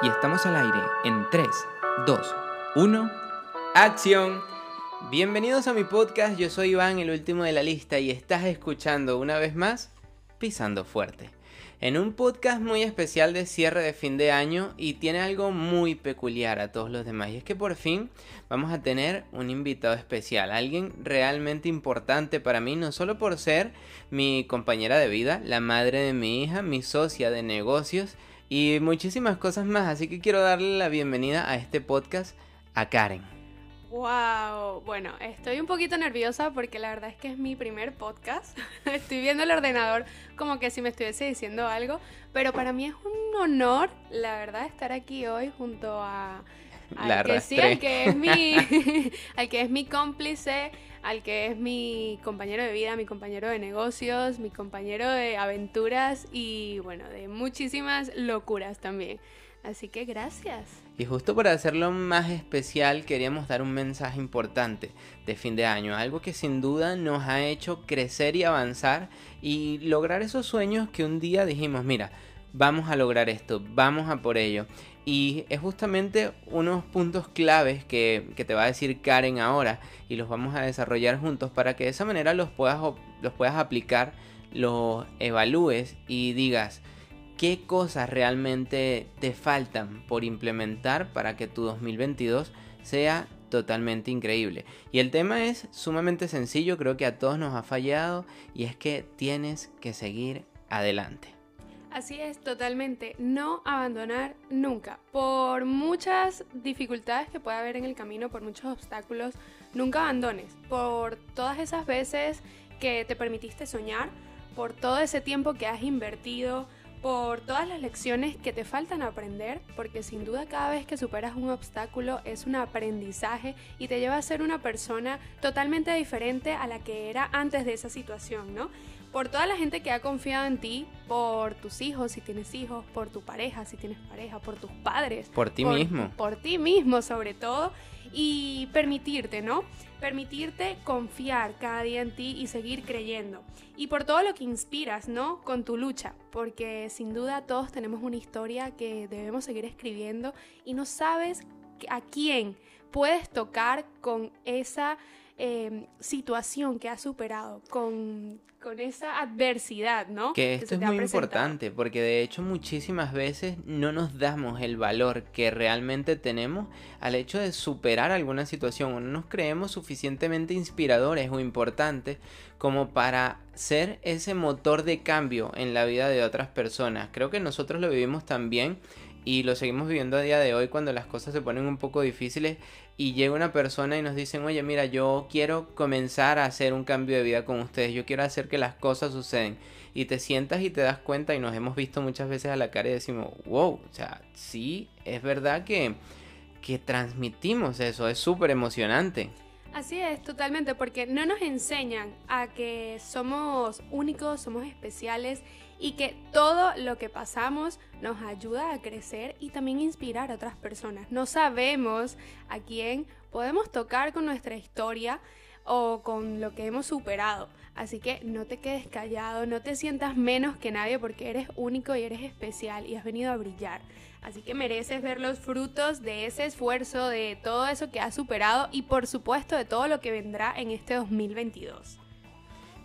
Y estamos al aire en 3, 2, 1. ¡Acción! Bienvenidos a mi podcast, yo soy Iván, el último de la lista, y estás escuchando una vez más Pisando Fuerte. En un podcast muy especial de cierre de fin de año y tiene algo muy peculiar a todos los demás. Y es que por fin vamos a tener un invitado especial, alguien realmente importante para mí, no solo por ser mi compañera de vida, la madre de mi hija, mi socia de negocios y muchísimas cosas más. Así que quiero darle la bienvenida a este podcast a Karen. Wow, bueno, estoy un poquito nerviosa porque la verdad es que es mi primer podcast. estoy viendo el ordenador como que si me estuviese diciendo algo, pero para mí es un honor, la verdad, estar aquí hoy junto a al que sí, al que es mi al que es mi cómplice, al que es mi compañero de vida, mi compañero de negocios, mi compañero de aventuras y bueno, de muchísimas locuras también. Así que gracias. Y justo para hacerlo más especial queríamos dar un mensaje importante de fin de año, algo que sin duda nos ha hecho crecer y avanzar y lograr esos sueños que un día dijimos, mira, vamos a lograr esto, vamos a por ello. Y es justamente unos puntos claves que, te va a decir Karen ahora y los vamos a desarrollar juntos para que de esa manera los puedas, los puedas aplicar, los evalúes y digas, qué cosas realmente te faltan por implementar para que tu 2022 sea totalmente increíble. Y el tema es sumamente sencillo, creo que a todos nos ha fallado y es que tienes que seguir adelante. Así es, totalmente. No abandonar nunca. Por muchas dificultades que pueda haber en el camino, por muchos obstáculos, nunca abandones. Por todas esas veces que te permitiste soñar, por todo ese tiempo que has invertido, por todas las lecciones que te faltan aprender, porque sin duda cada vez que superas un obstáculo es un aprendizaje y te lleva a ser una persona totalmente diferente a la que era antes de esa situación, ¿no? Por toda la gente que ha confiado en ti, por tus hijos si tienes hijos, por tu pareja si tienes pareja, por tus padres. Por ti mismo. Por ti mismo sobre todo y permitirte, ¿no? Permitirte confiar cada día en ti y seguir creyendo. Y por todo lo que inspiras, ¿no? Con tu lucha, porque sin duda todos tenemos una historia que debemos seguir escribiendo y no sabes a quién puedes tocar con esa Em, situación que has superado, con, con, esa adversidad, ¿no? Que esto es muy importante, porque de hecho muchísimas veces no nos damos el valor que realmente tenemos al hecho de superar alguna situación, o no nos creemos suficientemente inspiradores o importantes como para ser ese motor de cambio en la vida de otras personas. Creo que nosotros lo vivimos también y lo seguimos viviendo a día de hoy cuando las cosas se ponen un poco difíciles y llega una persona y nos dicen, oye, mira, yo quiero comenzar a hacer un cambio de vida con ustedes, yo quiero hacer que las cosas suceden. Y te sientas y te das cuenta y nos hemos visto muchas veces a la cara y decimos, wow, o sea, sí, es verdad que, que transmitimos eso, es súper emocionante. Así es, totalmente, porque no nos enseñan a que somos únicos, somos especiales y que todo lo que pasamos nos ayuda a crecer y también inspirar a otras personas. No sabemos a quién podemos tocar con nuestra historia o con lo que hemos superado. Así que no te quedes callado, no te sientas menos que nadie porque eres único y eres especial y has venido a brillar. Así que mereces ver los frutos de ese esfuerzo, de todo eso que has superado y por supuesto de todo lo que vendrá en este 2022.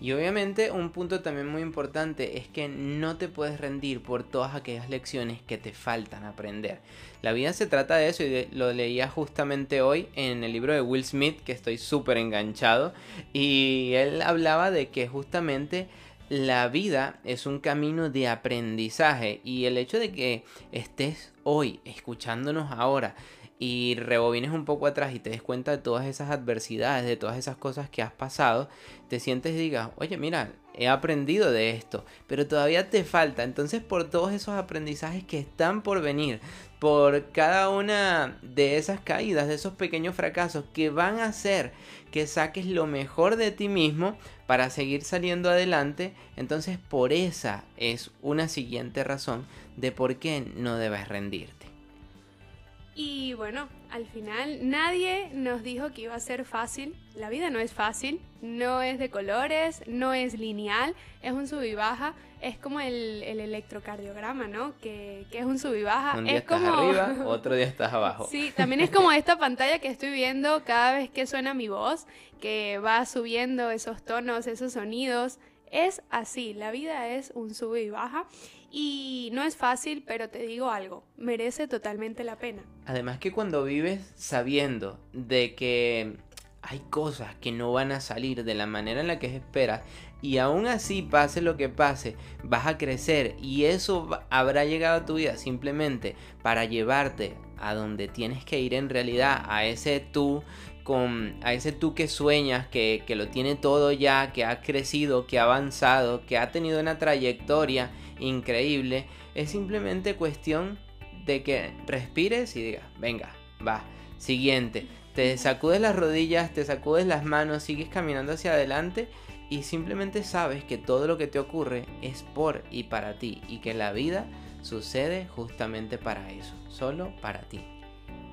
Y obviamente un punto también muy importante es que no te puedes rendir por todas aquellas lecciones que te faltan aprender. La vida se trata de eso y lo leía justamente hoy en el libro de Will Smith que estoy súper enganchado y él hablaba de que justamente la vida es un camino de aprendizaje y el hecho de que estés hoy escuchándonos ahora y rebobines un poco atrás y te des cuenta de todas esas adversidades, de todas esas cosas que has pasado, te sientes y digas, oye, mira, he aprendido de esto, pero todavía te falta. Entonces, por todos esos aprendizajes que están por venir, por cada una de esas caídas, de esos pequeños fracasos que van a hacer que saques lo mejor de ti mismo para seguir saliendo adelante, entonces por esa es una siguiente razón de por qué no debes rendirte. Y bueno, al final nadie nos dijo que iba a ser fácil. La vida no es fácil, no es de colores, no es lineal, es un sub y baja. Es como el, electrocardiograma, ¿no? Que, es un sub y baja. Un día es estás como... arriba, otro día estás abajo. Sí, también es como esta pantalla que estoy viendo cada vez que suena mi voz, que va subiendo esos tonos, esos sonidos. Es así, la vida es un sub y baja y no es fácil, pero te digo algo, merece totalmente la pena. Además que cuando vives sabiendo de que hay cosas que no van a salir de la manera en la que esperas y aún así pase lo que pase, vas a crecer y eso habrá llegado a tu vida simplemente para llevarte a donde tienes que ir en realidad, a ese tú con a ese tú que sueñas, que, que lo tiene todo ya, que ha crecido, que ha avanzado, que ha tenido una trayectoria increíble. Es simplemente cuestión de que respires y digas, venga, va, siguiente. Te sacudes las rodillas, te sacudes las manos, sigues caminando hacia adelante y simplemente sabes que todo lo que te ocurre es por y para ti y que la vida sucede justamente para eso, solo para ti.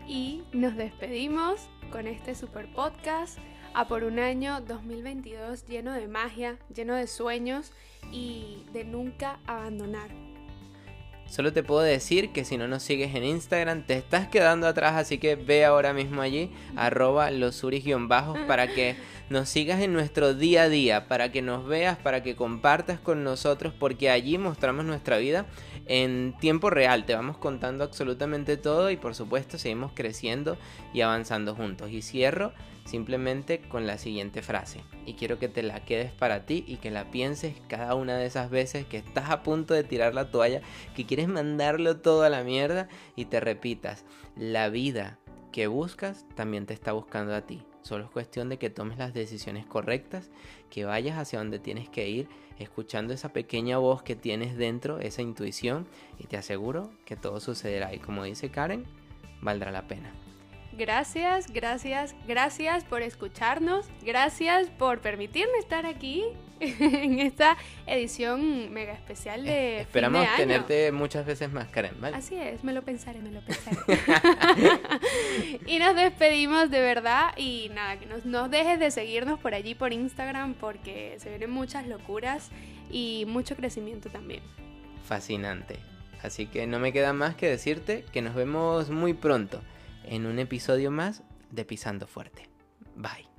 Y nos despedimos con este super podcast a por un año 2022 lleno de magia, lleno de sueños y de nunca abandonar. Solo te puedo decir que si no nos sigues en Instagram te estás quedando atrás, así que ve ahora mismo allí, arroba los bajos para que nos sigas en nuestro día a día, para que nos veas, para que compartas con nosotros, porque allí mostramos nuestra vida en tiempo real, te vamos contando absolutamente todo y por supuesto seguimos creciendo y avanzando juntos. Y cierro simplemente con la siguiente frase. Y quiero que te la quedes para ti y que la pienses cada una de esas veces que estás a punto de tirar la toalla, que quieres mandarlo todo a la mierda y te repitas, la vida que buscas también te está buscando a ti. Solo es cuestión de que tomes las decisiones correctas, que vayas hacia donde tienes que ir, escuchando esa pequeña voz que tienes dentro, esa intuición, y te aseguro que todo sucederá. Y como dice Karen, valdrá la pena. Gracias, gracias, gracias por escucharnos, gracias por permitirme estar aquí en esta edición mega especial de... Eh, esperamos tenerte muchas veces más, Karen, ¿vale? Así es, me lo pensaré, me lo pensaré. y nos despedimos de verdad y nada, que nos, no dejes de seguirnos por allí por Instagram porque se vienen muchas locuras y mucho crecimiento también. Fascinante. Así que no me queda más que decirte que nos vemos muy pronto en un episodio más de Pisando Fuerte. Bye.